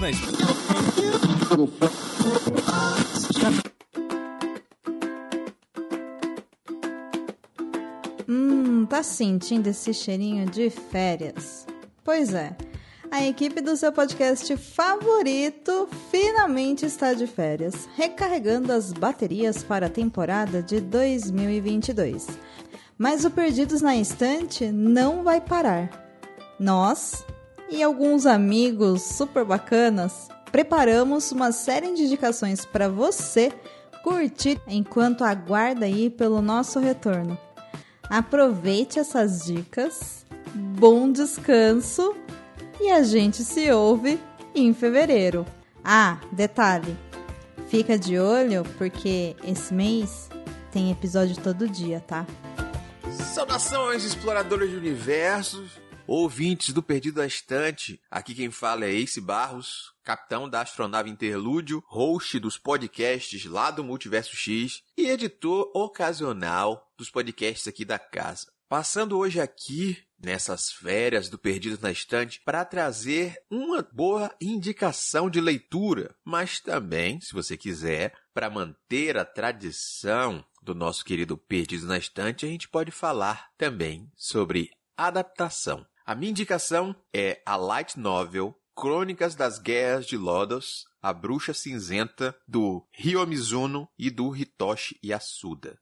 Na. Hum, tá sentindo esse cheirinho de férias? Pois é, a equipe do seu podcast favorito finalmente está de férias, recarregando as baterias para a temporada de 2022. Mas o Perdidos na Estante não vai parar. Nós e alguns amigos super bacanas preparamos uma série de indicações para você curtir enquanto aguarda aí pelo nosso retorno. Aproveite essas dicas, bom descanso e a gente se ouve em fevereiro. Ah, detalhe, fica de olho porque esse mês tem episódio todo dia, tá? Saudações, exploradores de universos, ouvintes do Perdido na Estante. Aqui quem fala é Ace Barros, capitão da astronave Interlúdio, host dos podcasts lá do Multiverso X e editor ocasional dos podcasts aqui da casa. Passando hoje aqui nessas férias do Perdido na Estante para trazer uma boa indicação de leitura, mas também, se você quiser, para manter a tradição do nosso querido Perdido na Estante, a gente pode falar também sobre adaptação. A minha indicação é a light novel Crônicas das Guerras de Lodos, A Bruxa Cinzenta, do Ryo Mizuno e do Hitoshi Yasuda.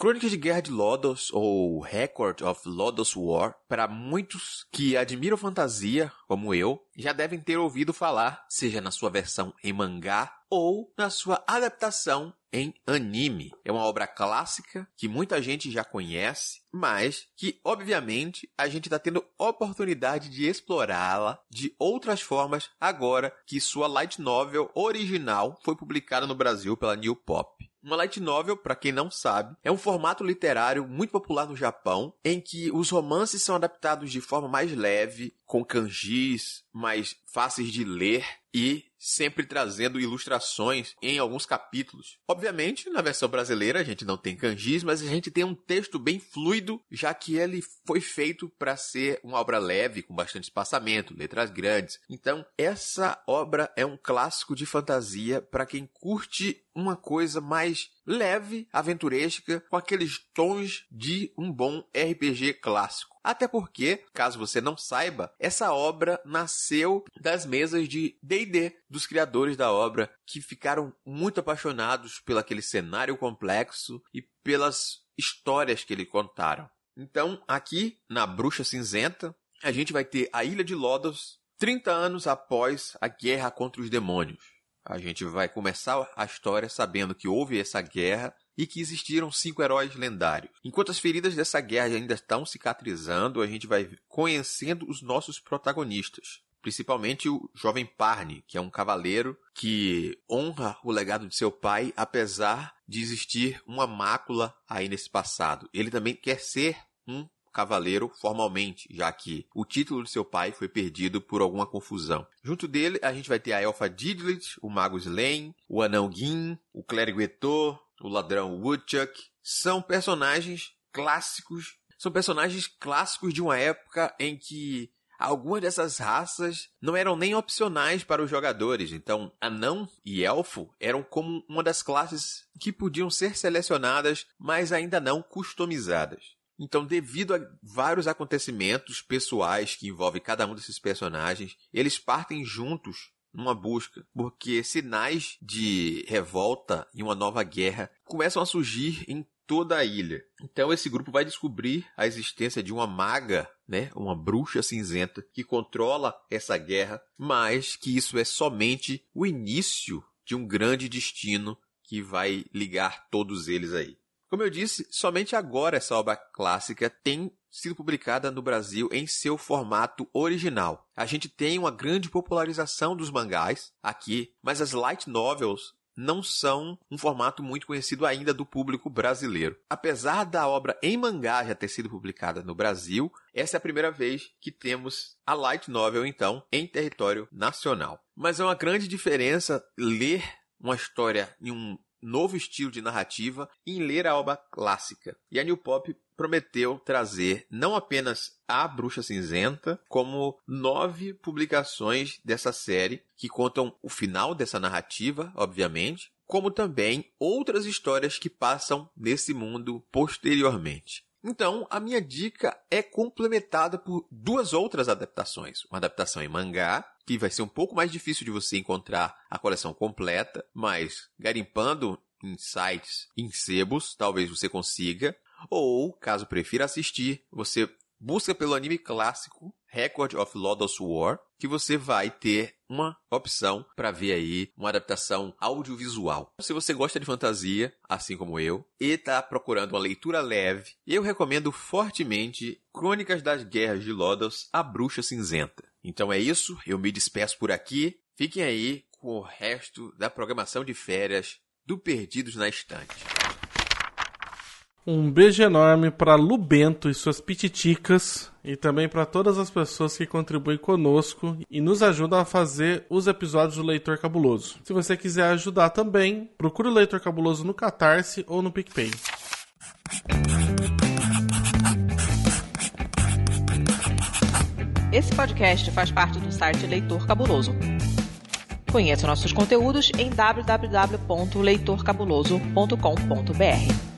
Crônicas de Guerra de Lodos, ou Record of Lodos War, para muitos que admiram fantasia, como eu, já devem ter ouvido falar, seja na sua versão em mangá ou na sua adaptação em anime. É uma obra clássica que muita gente já conhece, mas que, obviamente, a gente está tendo oportunidade de explorá-la de outras formas agora que sua light novel original foi publicada no Brasil pela New Pop. Uma light novel, para quem não sabe, é um formato literário muito popular no Japão, em que os romances são adaptados de forma mais leve, com kanjis mais fáceis de ler e sempre trazendo ilustrações em alguns capítulos. Obviamente, na versão brasileira a gente não tem kanjis, mas a gente tem um texto bem fluido, já que ele foi feito para ser uma obra leve, com bastante espaçamento, letras grandes. Então, essa obra é um clássico de fantasia para quem curte uma coisa mais leve, aventuresca, com aqueles tons de um bom RPG clássico. Até porque, caso você não saiba, essa obra nasceu das mesas de D&D dos criadores da obra, que ficaram muito apaixonados pelo aquele cenário complexo e pelas histórias que eles contaram. Então, aqui na Bruxa Cinzenta, a gente vai ter a Ilha de Lodos 30 anos após a guerra contra os demônios. A gente vai começar a história sabendo que houve essa guerra e que existiram cinco heróis lendários. Enquanto as feridas dessa guerra ainda estão cicatrizando, a gente vai conhecendo os nossos protagonistas. Principalmente o jovem Parne, que é um cavaleiro que honra o legado de seu pai, apesar de existir uma mácula aí nesse passado. Ele também quer ser um cavaleiro formalmente, já que o título de seu pai foi perdido por alguma confusão. Junto dele, a gente vai ter a elfa Didlit, o mago Slain, o anão Gin, o clérigo Etor, o ladrão Woodchuck. São personagens clássicos, são personagens clássicos de uma época em que algumas dessas raças não eram nem opcionais para os jogadores. Então, anão e elfo eram como uma das classes que podiam ser selecionadas, mas ainda não customizadas. Então, devido a vários acontecimentos pessoais que envolvem cada um desses personagens, eles partem juntos numa busca, porque sinais de revolta e uma nova guerra começam a surgir em toda a ilha. Então esse grupo vai descobrir a existência de uma maga, né, uma bruxa cinzenta que controla essa guerra, mas que isso é somente o início de um grande destino que vai ligar todos eles aí. Como eu disse, somente agora essa obra clássica tem sido publicada no Brasil em seu formato original. A gente tem uma grande popularização dos mangás aqui, mas as light novels não são um formato muito conhecido ainda do público brasileiro. Apesar da obra em mangá já ter sido publicada no Brasil, essa é a primeira vez que temos a light novel então em território nacional. Mas é uma grande diferença ler uma história em um novo estilo de narrativa em ler a obra clássica. E a New Pop prometeu trazer não apenas a Bruxa Cinzenta, como nove publicações dessa série que contam o final dessa narrativa, obviamente, como também outras histórias que passam nesse mundo posteriormente. Então, a minha dica é complementada por duas outras adaptações. Uma adaptação em mangá, que vai ser um pouco mais difícil de você encontrar a coleção completa, mas garimpando em sites, em sebos, talvez você consiga. Ou, caso prefira assistir, você busca pelo anime clássico Record of Lodoss War, que você vai ter uma opção para ver aí uma adaptação audiovisual. Se você gosta de fantasia, assim como eu, e está procurando uma leitura leve, eu recomendo fortemente Crônicas das Guerras de Lodoss, A Bruxa Cinzenta. Então é isso, eu me despeço por aqui. Fiquem aí com o resto da programação de férias do Perdidos na Estante. Um beijo enorme para Lubento e suas pititicas e também para todas as pessoas que contribuem conosco e nos ajudam a fazer os episódios do Leitor Cabuloso. Se você quiser ajudar também, procure o Leitor Cabuloso no Catarse ou no PicPay. Esse podcast faz parte do site Leitor Cabuloso. Conheça nossos conteúdos em www.leitorcabuloso.com.br.